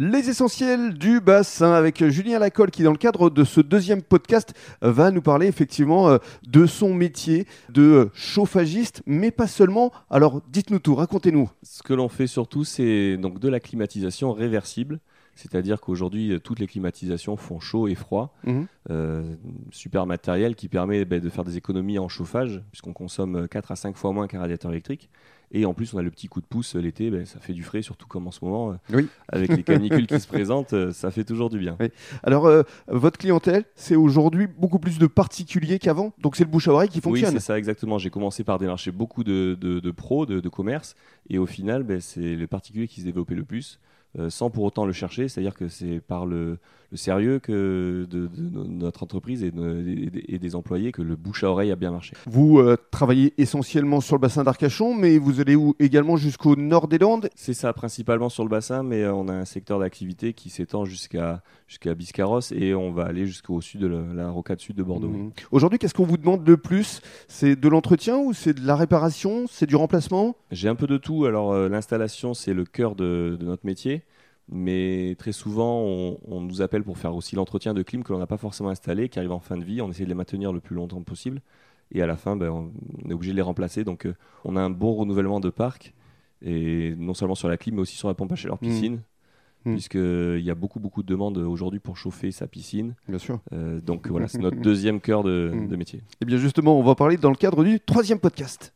Les essentiels du bassin avec Julien Lacolle qui dans le cadre de ce deuxième podcast va nous parler effectivement euh, de son métier de chauffagiste, mais pas seulement. Alors dites-nous tout, racontez-nous. Ce que l'on fait surtout, c'est donc de la climatisation réversible. C'est-à-dire qu'aujourd'hui, toutes les climatisations font chaud et froid. Mhm. Euh, super matériel qui permet ben, de faire des économies en chauffage, puisqu'on consomme 4 à 5 fois moins qu'un radiateur électrique. Et en plus, on a le petit coup de pouce l'été, ben, ça fait du frais, surtout comme en ce moment, euh, Oui. avec les canicules qui se présentent, euh, ça fait toujours du bien. Oui. Alors euh, votre clientèle, c'est aujourd'hui beaucoup plus de particuliers qu'avant, donc c'est le bouche à oreille qui Oui, fonctionne. c'est ça exactement. J'ai commencé par démarcher beaucoup de, de, de pros, de, de commerce, et au final, ben, c'est le particulier qui se développait le plus, euh, sans pour autant le chercher. C'est-à-dire que c'est par le, le sérieux que de, de no- notre entreprise et, de- et des- employés que le bouche à oreille a bien marché. Vous euh, travaillez essentiellement sur le bassin d'Arcachon, mais vous allez où également jusqu'au nord des Landes? C'est ça principalement sur le bassin, mais euh, on a un secteur d'activité qui s'étend jusqu'à jusqu'à Biscarrosse et on va aller jusqu'au sud de la, la rocade sud de Bordeaux. Mhm. Aujourd'hui, qu'est-ce qu'on vous demande le plus? C'est de l'entretien ou c'est de la réparation? C'est du remplacement? J'ai un peu de tout. Alors euh, l'installation, c'est le cœur de, de notre métier. Mais très souvent, on, on nous appelle pour faire aussi l'entretien de clim que l'on n'a pas forcément installé, qui arrive en fin de vie. On essaie de les maintenir le plus longtemps possible. Et à la fin, ben, on est obligé de les remplacer. Donc euh, on a un bon renouvellement de parc. Et non seulement sur la clim, mais aussi sur la pompe à chaleur Mhm. piscine. Mhm. Puisqu'il y a beaucoup, beaucoup de demandes aujourd'hui pour chauffer sa piscine. Bien sûr. Euh, donc voilà, c'est notre deuxième cœur de, Mhm. de métier. Et bien justement, on va parler dans le cadre du troisième podcast.